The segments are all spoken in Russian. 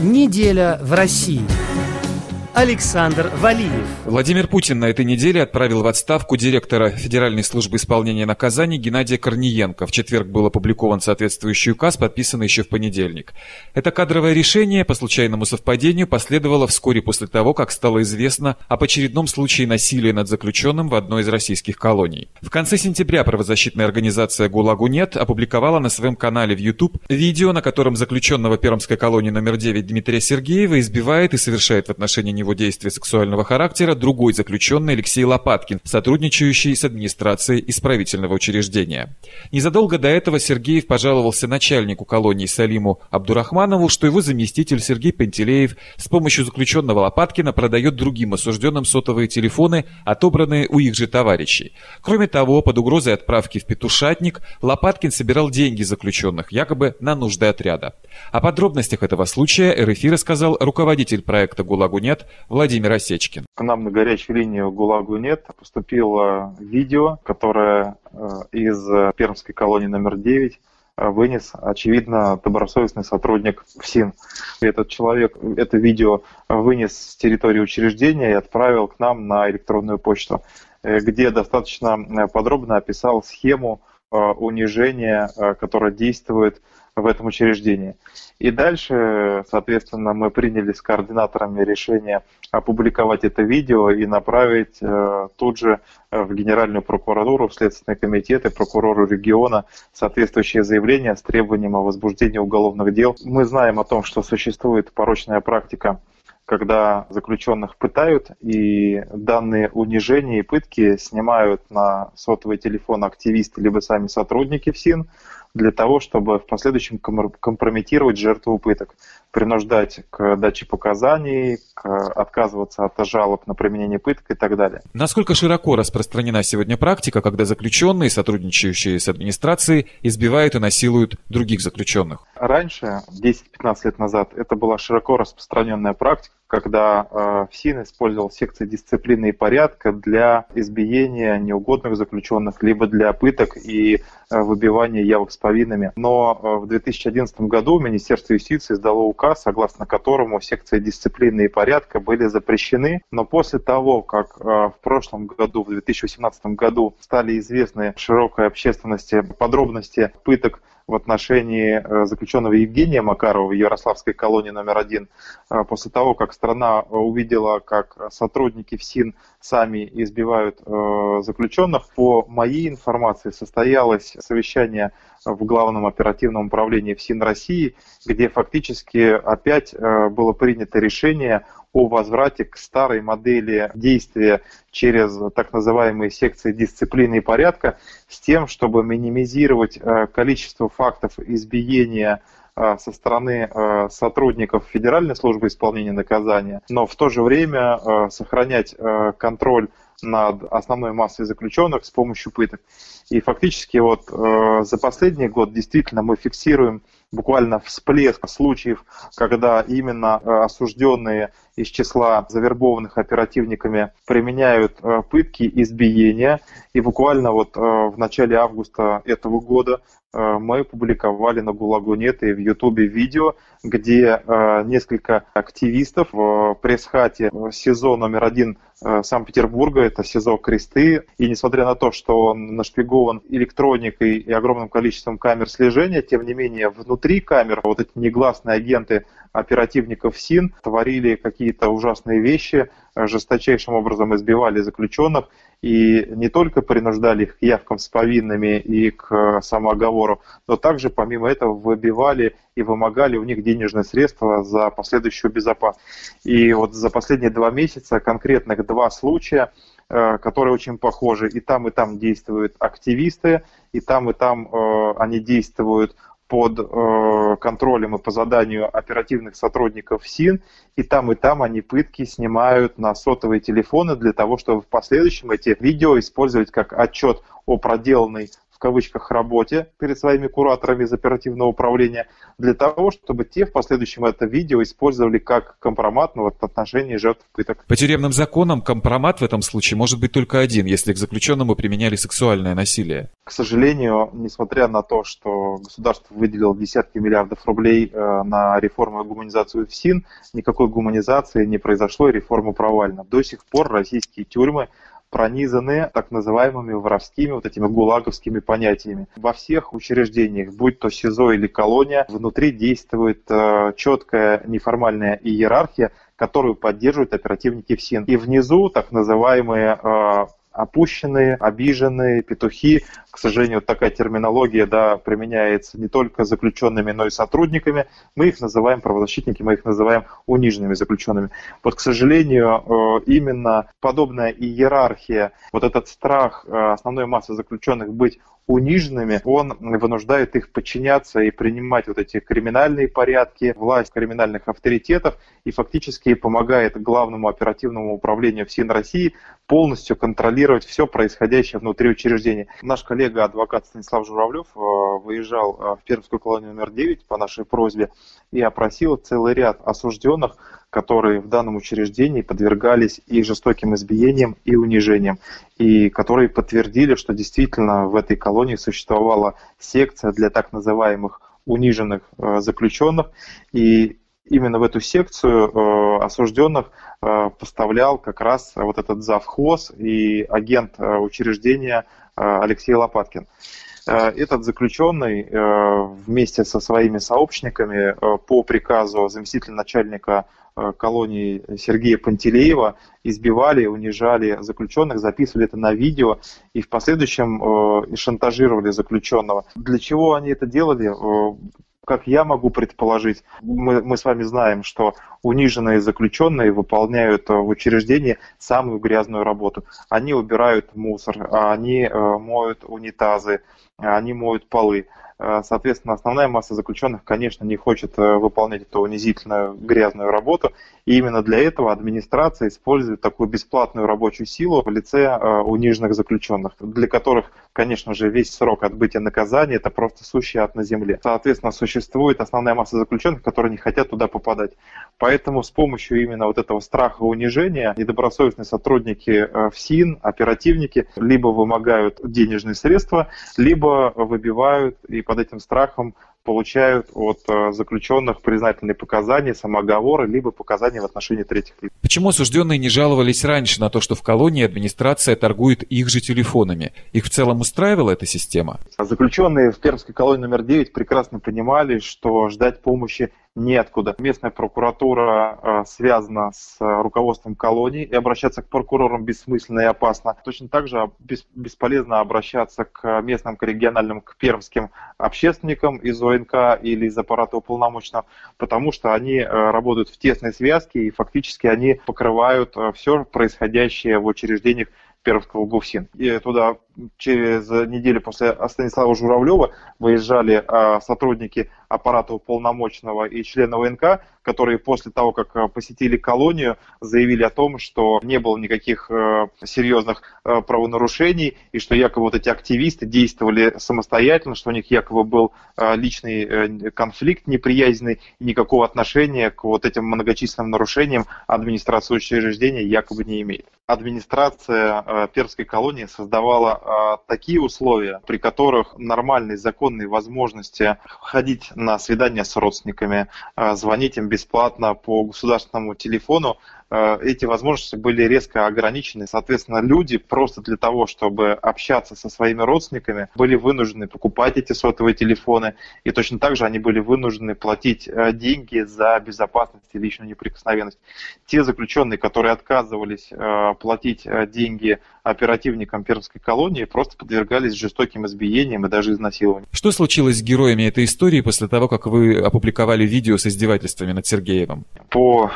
Неделя в России. Александр Валиев. Владимир Путин на этой неделе отправил в отставку директора Федеральной службы исполнения наказаний Геннадия Корниенко. В четверг был опубликован соответствующий указ, подписанный еще в понедельник. Это кадровое решение, по случайному совпадению, последовало вскоре после того, как стало известно об очередном случае насилия над заключенным в одной из российских колоний. В конце сентября правозащитная организация «ГУЛАГу нет» опубликовала на своем канале в YouTube видео, на котором заключенного Пермской колонии номер 9 Дмитрия Сергеева избивает и совершает в отношении него его действия сексуального характера другой заключенный Алексей Лопаткин, сотрудничающий с администрацией исправительного учреждения. Незадолго до этого Сергеев пожаловался начальнику колонии Салиму Абдурахманову, что его заместитель Сергей Пантелеев с помощью заключенного Лопаткина продает другим осужденным сотовые телефоны, отобранные у их же товарищей. Кроме того, под угрозой отправки в петушатник Лопаткин собирал деньги заключенных, якобы на нужды отряда. О подробностях этого случая РФИ рассказал руководитель проекта «ГУЛАГу нет» Владимир Осечкин. К нам на горячую линию ГУЛАГу нет поступило видео, которое э, из пермской колонии номер 9 э, вынес, очевидно, добросовестный сотрудник ФСИН. Этот человек это видео вынес с территории учреждения и отправил к нам на электронную почту, э, где достаточно подробно описал схему унижения, которое действует в этом учреждении. И дальше, соответственно, мы приняли с координаторами решение опубликовать это видео и направить э, тут же в Генеральную прокуратуру, в Следственный комитет и прокурору региона соответствующее заявление с требованием о возбуждении уголовных дел. Мы знаем о том, что существует порочная практика когда заключенных пытают, и данные унижения и пытки снимают на сотовый телефон активисты либо сами сотрудники ФСИН, для того, чтобы в последующем компрометировать жертву пыток, принуждать к даче показаний, к отказываться от жалоб на применение пыток и так далее. Насколько широко распространена сегодня практика, когда заключенные, сотрудничающие с администрацией, избивают и насилуют других заключенных? Раньше, 10-15 лет назад, это была широко распространенная практика, когда э, ФСИН использовал секции дисциплины и порядка для избиения неугодных заключенных, либо для пыток и э, выбивания явок с повинными. Но э, в 2011 году Министерство юстиции издало указ, согласно которому секции дисциплины и порядка были запрещены. Но после того, как э, в прошлом году, в 2018 году, стали известны широкой общественности подробности пыток в отношении э, заключенного Евгения Макарова в Ярославской колонии номер один, э, после того, как страна увидела, как сотрудники ФСИН сами избивают э, заключенных, по моей информации состоялось совещание в Главном оперативном управлении ФСИН России, где фактически опять было принято решение о возврате к старой модели действия через так называемые секции дисциплины и порядка с тем, чтобы минимизировать э, количество фактов избиения э, со стороны э, сотрудников Федеральной службы исполнения наказания, но в то же время сохранять контроль над основной массой заключенных с помощью пыток. И фактически вот за последний год действительно мы фиксируем буквально всплеск случаев, когда именно осужденные из числа завербованных оперативниками применяют э, пытки, избиения. И буквально вот э, в начале августа этого года э, мы публиковали на Гулагу.нет и в Ютубе видео, где несколько активистов в пресс-хате СИЗО номер один Санкт-Петербурга, это СИЗО Кресты, и несмотря на то, что он нашпигован электроникой и огромным количеством камер слежения, тем не менее внутри камер вот эти негласные агенты оперативников СИН творили какие-то ужасные вещи, э, жесточайшим образом избивали заключенных и не только принуждали их к явкам с повинными и к э, самооговору, но также помимо этого выбивали и вымогали у них денежные средства за последующую безопасность. И вот за последние два месяца конкретных два случая э, которые очень похожи. И там, и там действуют активисты, и там, и там э, они действуют под э, контролем и по заданию оперативных сотрудников СИН, и там и там они пытки снимают на сотовые телефоны для того, чтобы в последующем эти видео использовать как отчет о проделанной в кавычках работе перед своими кураторами из оперативного управления для того, чтобы те в последующем это видео использовали как компромат ну, в отношении жертв пыток. По тюремным законам компромат в этом случае может быть только один, если к заключенному применяли сексуальное насилие. К сожалению, несмотря на то, что государство выделило десятки миллиардов рублей э, на реформу и гуманизацию ФСИН, никакой гуманизации не произошло и реформа провальна. До сих пор российские тюрьмы пронизаны так называемыми воровскими вот этими гулаговскими понятиями. Во всех учреждениях, будь то СИЗО или колония, внутри действует э, четкая неформальная иерархия, которую поддерживают оперативники ФСИН. И внизу так называемые э, опущенные, обиженные, петухи. К сожалению, такая терминология да, применяется не только заключенными, но и сотрудниками. Мы их называем правозащитники, мы их называем униженными заключенными. Вот, к сожалению, э, именно подобная иерархия, вот этот страх э, основной массы заключенных быть униженными, он вынуждает их подчиняться и принимать вот эти криминальные порядки, власть криминальных авторитетов и фактически помогает главному оперативному управлению ФСИН России полностью контролировать все происходящее внутри учреждения. Наш коллега, адвокат Станислав Журавлев, э, выезжал э, в Пермскую колонию номер 9 по нашей просьбе и опросил целый ряд осужденных, которые в данном учреждении подвергались и жестоким избиениям, и унижениям, и которые подтвердили, что действительно в этой колонии существовала секция для так называемых униженных э, заключенных, и именно в эту секцию э, осужденных э, поставлял как раз вот этот завхоз и агент учреждения Алексей Лопаткин. Этот заключенный вместе со своими сообщниками по приказу заместителя начальника колонии Сергея Пантелеева избивали, унижали заключенных, записывали это на видео и в последующем шантажировали заключенного. Для чего они это делали? Как я могу предположить, мы, мы с вами знаем, что униженные заключенные выполняют в учреждении самую грязную работу. Они убирают мусор, они моют унитазы, они моют полы. Э, соответственно, основная масса заключенных, конечно, не хочет э, выполнять эту унизительную грязную работу. И именно для этого администрация использует такую бесплатную рабочую силу в лице э, униженных заключенных, для которых, конечно же, весь срок отбытия наказания это просто сущий ад на земле. Соответственно, существует основная масса заключенных, которые не хотят туда попадать. Поэтому с помощью именно вот этого страха унижения недобросовестные сотрудники ФСИН, оперативники, либо вымогают денежные средства, либо выбивают и под этим страхом получают от э, заключенных признательные показания, самоговоры, либо показания в отношении третьих лиц. Почему осужденные не жаловались раньше на то, что в колонии администрация торгует их же телефонами? Их в целом устраивала эта система? Заключенные в Пермской колонии номер 9 прекрасно понимали, что ждать помощи неоткуда. Местная прокуратура э, связана с э, руководством колонии, и обращаться к прокурорам бессмысленно и опасно. Точно так же бес, бесполезно обращаться к местным, к региональным, к пермским общественникам из ОНК или из аппарата уполномоченного, потому что они э, работают в тесной связке, и фактически они покрывают все происходящее в учреждениях Пермского ГУФСИН. И туда через неделю после Станислава Журавлева выезжали а, сотрудники аппарата уполномоченного и членов ВНК, которые после того, как а, посетили колонию, заявили о том, что не было никаких а, серьезных правонарушений и что якобы вот эти активисты действовали самостоятельно, что у них якобы был личный э, конфликт неприязненный никакого отношения к вот этим многочисленным нарушениям администрация учреждения якобы не имеет. Администрация Пермской колонии создавала а, такие условия, при которых нормальные законные возможности ходить на свидания с родственниками, а, звонить им бесплатно по государственному телефону, Э, эти возможности были резко ограничены. Соответственно, люди просто для того, чтобы общаться со своими родственниками, были вынуждены покупать эти сотовые телефоны. И точно так же они были вынуждены платить э, деньги за безопасность и личную неприкосновенность. Те заключенные, которые отказывались э, платить деньги оперативникам Пермской колонии, просто подвергались жестоким избиениям и даже изнасилованиям. Что случилось с героями этой истории после того, как вы опубликовали видео с издевательствами над Сергеевым? По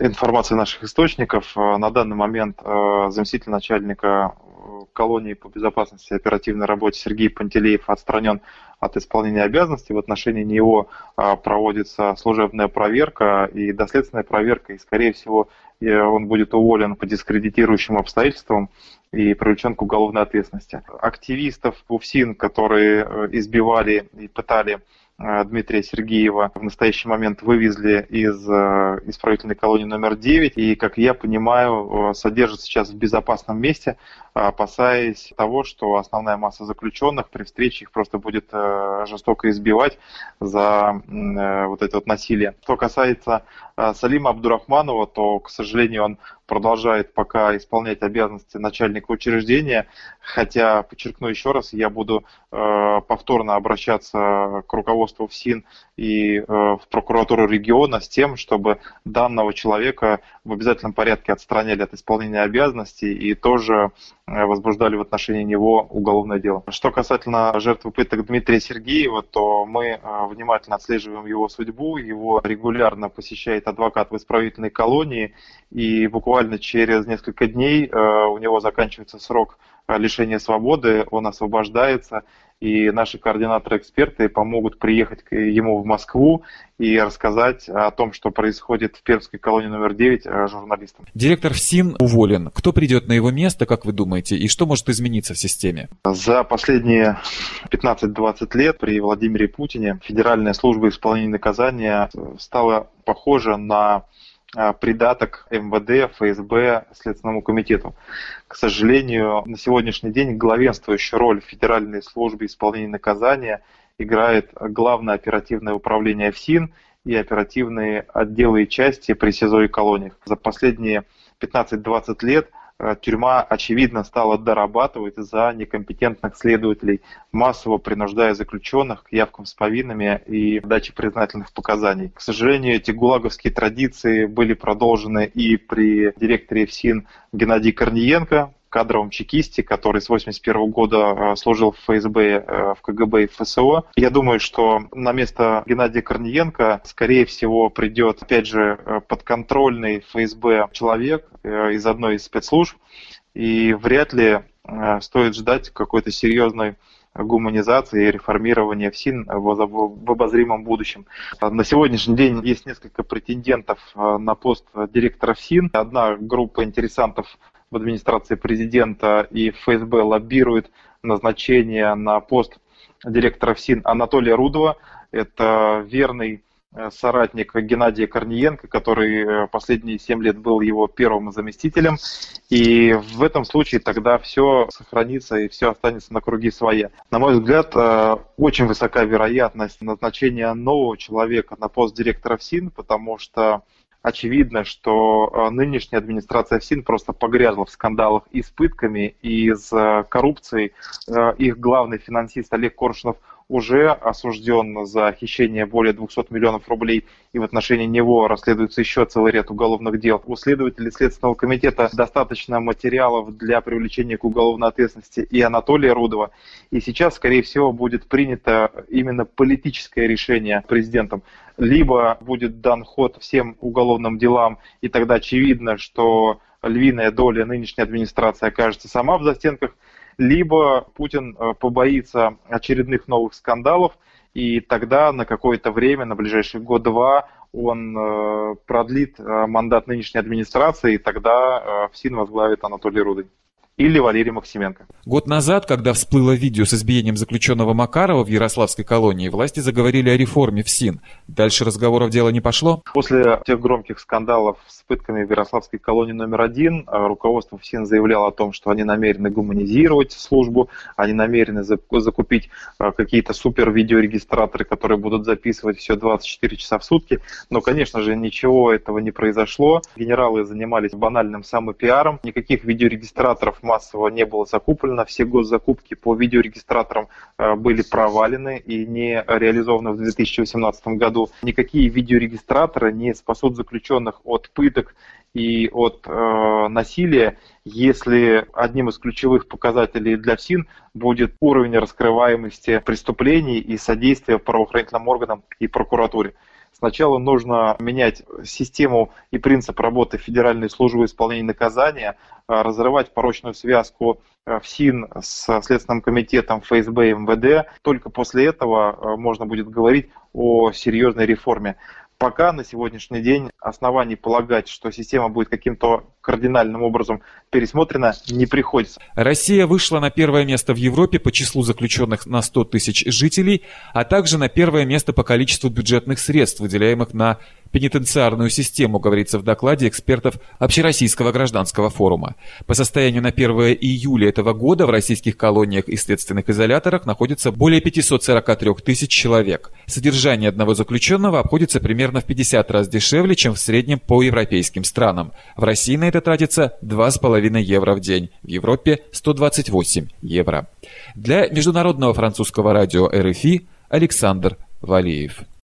информации информации наших источников, э, на данный момент э, заместитель начальника э, колонии по безопасности и оперативной работе Сергей Пантелеев отстранен от исполнения обязанностей. В отношении него проводится служебная проверка и доследственная проверка, и, скорее всего, он будет уволен по дискредитирующим обстоятельствам и привлечен к уголовной ответственности. Активистов УФСИН, которые избивали и пытали Дмитрия Сергеева в настоящий момент вывезли из э, исправительной колонии номер 9 и, как я понимаю, э, содержат сейчас в безопасном месте, опасаясь того, что основная масса заключенных при встрече их просто будет жестоко избивать за вот это вот насилие. Что касается Салима Абдурахманова, то, к сожалению, он продолжает пока исполнять обязанности начальника учреждения, хотя, подчеркну еще раз, я буду э, повторно обращаться к руководству ФСИН и э, в прокуратуру региона с тем, чтобы данного человека в обязательном порядке отстраняли от исполнения обязанностей и тоже э, возбуждали в отношении него уголовное дело. Что касательно жертвы пыток Дмитрия Сергеева, то мы э, внимательно отслеживаем его судьбу, его регулярно посещает адвокат в исправительной колонии, и буквально через несколько дней э, у него заканчивается срок э, лишения свободы, он освобождается, и наши координаторы-эксперты помогут приехать к ему в Москву и рассказать о том, что происходит в Пермской колонии номер 9 э, журналистам. Директор ФСИН уволен. Кто придет на его место, как вы думаете, и что может измениться в системе? За последние 15-20 лет при Владимире Путине Федеральная служба исполнения наказания стала похожа на придаток МВД, ФСБ, Следственному комитету. К сожалению, на сегодняшний день главенствующую роль в Федеральной службе исполнения наказания играет Главное оперативное управление ФСИН и оперативные отделы и части при СИЗО и колониях. За последние 15-20 лет – тюрьма, очевидно, стала дорабатывать за некомпетентных следователей, массово принуждая заключенных к явкам с повинными и даче признательных показаний. К сожалению, эти гулаговские традиции были продолжены и при директоре ФСИН Геннадии Корниенко, кадровом чекисте, который с 81 года э, служил в ФСБ, э, в КГБ и в ФСО. Я думаю, что на место Геннадия Корниенко, скорее всего, придет, опять же, э, подконтрольный ФСБ человек из одной из спецслужб, и вряд ли стоит ждать какой-то серьезной гуманизации и реформирования ФСИН в обозримом будущем. На сегодняшний день есть несколько претендентов на пост директора ФСИН. Одна группа интересантов в администрации президента и ФСБ лоббирует назначение на пост директора ФСИН Анатолия Рудова. Это верный э, соратник Геннадия Корниенко, который э, последние семь лет был его первым заместителем. И в этом случае тогда все сохранится и все останется на круги своя. На мой взгляд, э, очень высока вероятность назначения нового человека на пост директора ФСИН, потому что очевидно, что э, нынешняя администрация ФСИН просто погрязла в скандалах и с пытками, и с э, коррупцией. Э, их главный финансист Олег Коршунов уже осужден за хищение более 200 миллионов рублей, и в отношении него расследуется еще целый ряд уголовных дел. У следователей Следственного комитета достаточно материалов для привлечения к уголовной ответственности и Анатолия Рудова. И сейчас, скорее всего, будет принято именно политическое решение президентом. Либо будет дан ход всем уголовным делам, и тогда очевидно, что львиная доля нынешней администрации окажется сама в застенках, либо Путин э, побоится очередных новых скандалов, и тогда на какое-то время, на ближайший год-два, он э, продлит э, мандат нынешней администрации, и тогда ФСИН возглавит Анатолий Рудый или Валерий Максименко. Год назад, когда всплыло видео с избиением заключенного Макарова в Ярославской колонии, власти заговорили о реформе в СИН. Дальше разговоров дело не пошло? После тех громких скандалов с пытками в Ярославской колонии номер один, э, руководство ФСИН заявляло о том, что они намерены гуманизировать службу, они намерены закупить э, какие-то супер видеорегистраторы, которые будут записывать все 24 часа в сутки. Но, конечно же, ничего этого не произошло. Генералы занимались банальным самопиаром. Никаких видеорегистраторов массово не было закуплено. Все госзакупки по видеорегистраторам э, были провалены и не реализованы в 2018 году. Никакие видеорегистраторы не спасут заключенных от пыток и от э, насилия, если одним из ключевых показателей для ФСИН будет уровень раскрываемости преступлений и содействия правоохранительным органам и прокуратуре. Сначала нужно менять систему и принцип работы Федеральной службы исполнения наказания, разрывать порочную связку ФСИН с Следственным комитетом ФСБ и МВД. Только после этого можно будет говорить о серьезной реформе пока на сегодняшний день оснований полагать, что система будет каким-то кардинальным образом пересмотрена, не приходится. Россия вышла на первое место в Европе по числу заключенных на 100 тысяч жителей, а также на первое место по количеству бюджетных средств, выделяемых на пенитенциарную систему, говорится в докладе экспертов Общероссийского гражданского форума. По состоянию на 1 июля этого года в российских колониях и следственных изоляторах находится более 543 тысяч человек. Содержание одного заключенного обходится примерно в 50 раз дешевле, чем в среднем по европейским странам. В России на это тратится 2,5 евро в день, в Европе 128 евро. Для международного французского радио РФИ Александр Валеев.